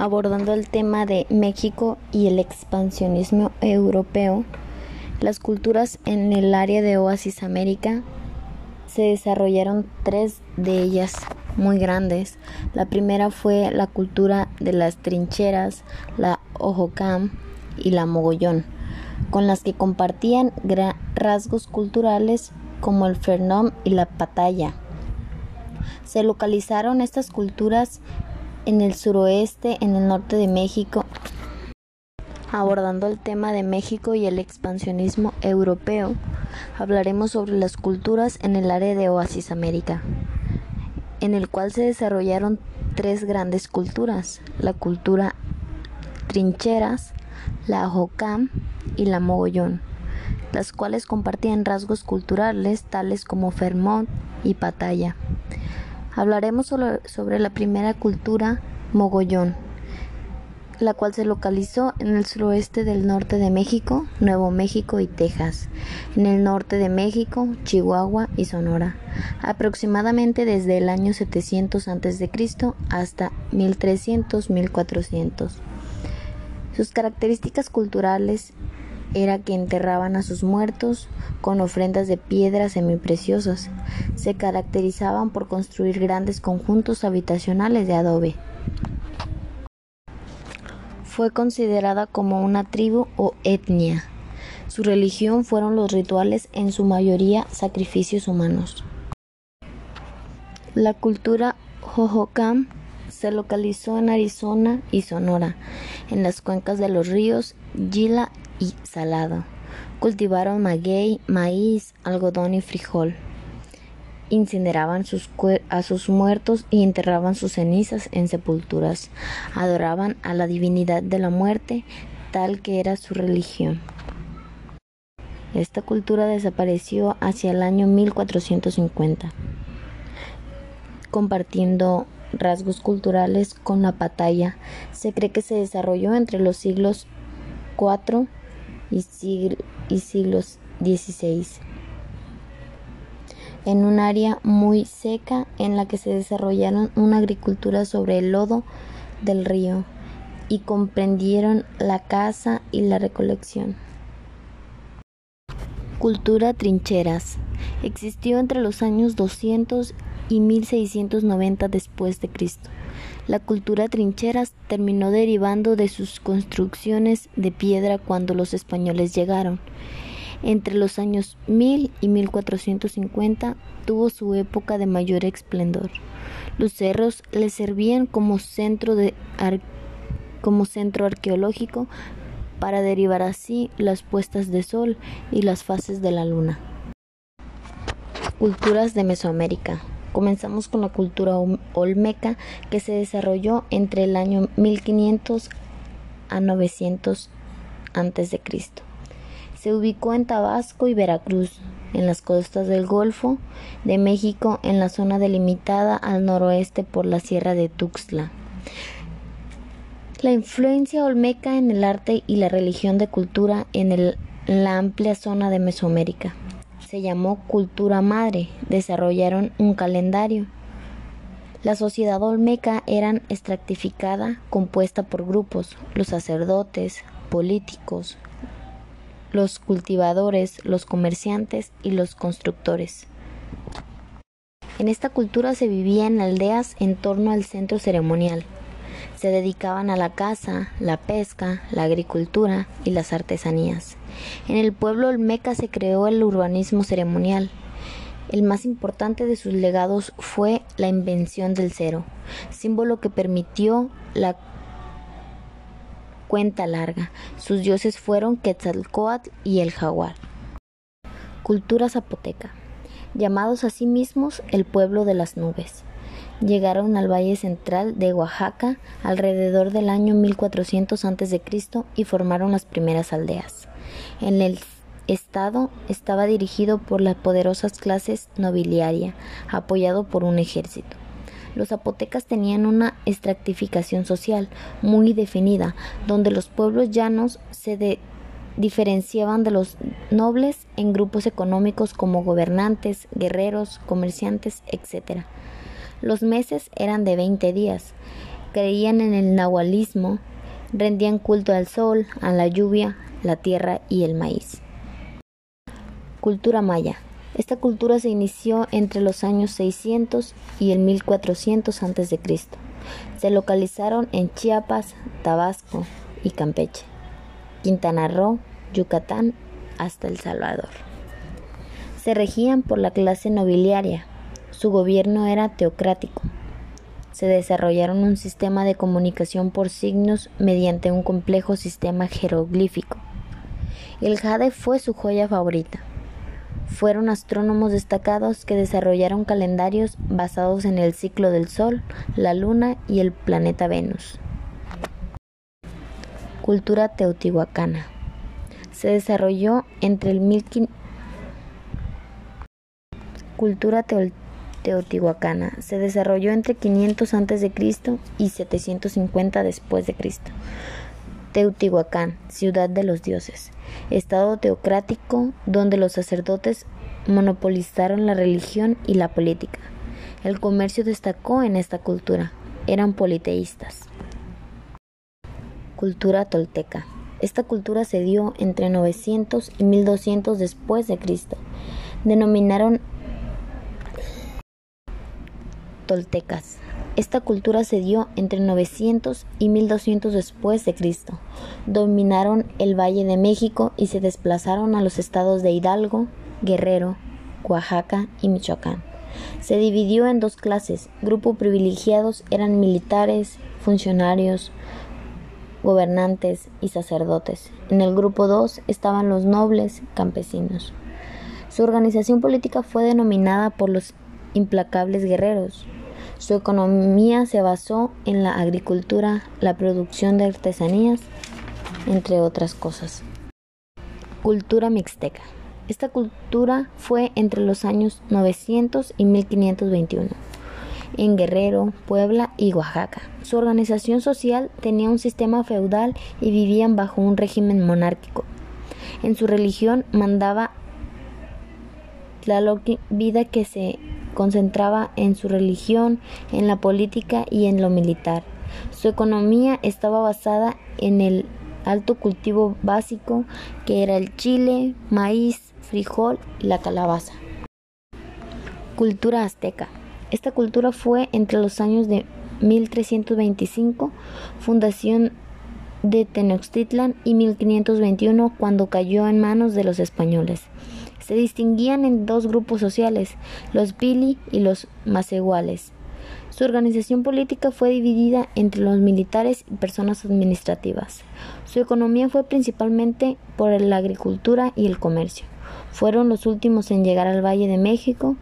abordando el tema de México y el expansionismo europeo. Las culturas en el área de Oasis América se desarrollaron tres de ellas muy grandes. La primera fue la cultura de las trincheras, la Ojocam y la Mogollón, con las que compartían rasgos culturales como el Fernom y la Pataya. Se localizaron estas culturas en el suroeste, en el norte de México, abordando el tema de México y el expansionismo europeo. Hablaremos sobre las culturas en el área de Oasis América, en el cual se desarrollaron tres grandes culturas, la cultura trincheras, la Jocam y la Mogollón, las cuales compartían rasgos culturales tales como Fermont y Pataya. Hablaremos sobre, la primera cultura mogollón, la cual se localizó en el suroeste del norte de México, Nuevo México y Texas, en el norte de México, Chihuahua y Sonora, aproximadamente desde el año 700 a.C. hasta 1300-1400. Sus características culturales era que enterraban a sus muertos con ofrendas de piedras semipreciosas. Se caracterizaban por construir grandes conjuntos habitacionales de adobe. Fue considerada como una tribu o etnia. Su religión fueron los rituales, en su mayoría sacrificios humanos. La cultura Hohokam se localizó en Arizona y Sonora, en las cuencas de los ríos Gila y Salado. Cultivaron maguey, maíz, algodón y frijol. Incineraban a sus muertos y enterraban sus cenizas en sepulturas. Adoraban a la divinidad de la muerte, tal que era su religión. Esta cultura desapareció hacia el año 1450, compartiendo rasgos culturales con la pataya. Se cree que se desarrolló entre los siglos IV y, siglos XVI, en un área muy seca en la que se desarrollaron una agricultura sobre el lodo del río y comprendieron la caza y la recolección. Cultura trincheras. Existió entre los años 200 y 1690 después de Cristo. La cultura trincheras terminó derivando de sus construcciones de piedra cuando los españoles llegaron. Entre los años 1000 y 1450 tuvo su época de mayor esplendor. Los cerros le servían como centro, como centro arqueológico para derivar así las puestas de sol y las fases de la luna. Culturas de Mesoamérica. Comenzamos con la cultura olmeca que se desarrolló entre el año 1500 a 900 a.C. Se ubicó en Tabasco y Veracruz, en las costas del Golfo de México, en la zona delimitada al noroeste por la Sierra de Tuxtla. La influencia olmeca en el arte y la religión de cultura en la amplia zona de Mesoamérica se llamó Cultura Madre, desarrollaron un calendario. La sociedad olmeca era estratificada, compuesta por grupos, los sacerdotes, políticos, los cultivadores, los comerciantes y los constructores. En esta cultura se vivía en aldeas en torno al centro ceremonial. Se dedicaban a la caza, la pesca, la agricultura y las artesanías. En el pueblo olmeca se creó el urbanismo ceremonial. El más importante de sus legados fue la invención del cero, símbolo que permitió la cuenta larga. Sus dioses fueron Quetzalcoatl y el jaguar. Cultura zapoteca, llamados a sí mismos el pueblo de las nubes. Llegaron al valle central de Oaxaca alrededor del año 1400 a.C. y formaron las primeras aldeas. En el Estado estaba dirigido por las poderosas clases nobiliaria, apoyado por un ejército. Los zapotecas tenían una estratificación social muy definida, donde los pueblos llanos se diferenciaban de los nobles en grupos económicos como gobernantes, guerreros, comerciantes, etc. Los meses eran de 20 días. Creían en el nahualismo, rendían culto al sol, a la lluvia, la tierra y el maíz. Cultura maya. Esta cultura se inició entre los años 600 y el 1400 a.C. Se localizaron en Chiapas, Tabasco y Campeche, Quintana Roo, Yucatán hasta El Salvador. Se regían por la clase nobiliaria. Su gobierno era teocrático. Se desarrollaron un sistema de comunicación por signos mediante un complejo sistema jeroglífico. El jade fue su joya favorita. Fueron astrónomos destacados que desarrollaron calendarios basados en el ciclo del Sol, la Luna y el planeta Venus. Cultura teotihuacana. Se desarrolló entre el 1500 Cultura teotihuacana se desarrolló entre 500 a.C. y 750 después de Cristo. Teotihuacán, ciudad de los dioses, estado teocrático donde los sacerdotes monopolizaron la religión y la política. El comercio destacó en esta cultura, eran politeístas. Cultura tolteca. Esta cultura se dio entre 900 y 1200 después de Cristo. Denominaron toltecas. Esta cultura se dio entre 900 y 1200 después de Cristo. Dominaron el Valle de México y se desplazaron a los estados de Hidalgo, Guerrero, Oaxaca y Michoacán. Se dividió en dos clases. Grupo privilegiados eran militares, funcionarios, gobernantes y sacerdotes. En el grupo 2 estaban los nobles campesinos. Su organización política fue denominada por los implacables guerreros. Su economía se basó en la agricultura, la producción de artesanías, entre otras cosas. Cultura mixteca. Esta cultura fue entre los años 900 y 1521 en Guerrero, Puebla y Oaxaca. Su organización social tenía un sistema feudal y vivían bajo un régimen monárquico. En su religión mandaba la vida que se concentraba en su religión, en la política y en lo militar. Su economía estaba basada en el alto cultivo básico que era el chile, maíz, frijol y la calabaza. Cultura azteca. Esta cultura fue entre los años de 1325, fundación de Tenochtitlan, y 1521, cuando cayó en manos de los españoles. Se distinguían en dos grupos sociales, los pili y los macehuales. Su organización política fue dividida entre los militares y personas administrativas. Su economía fue principalmente por la agricultura y el comercio. Fueron los últimos en llegar al Valle de México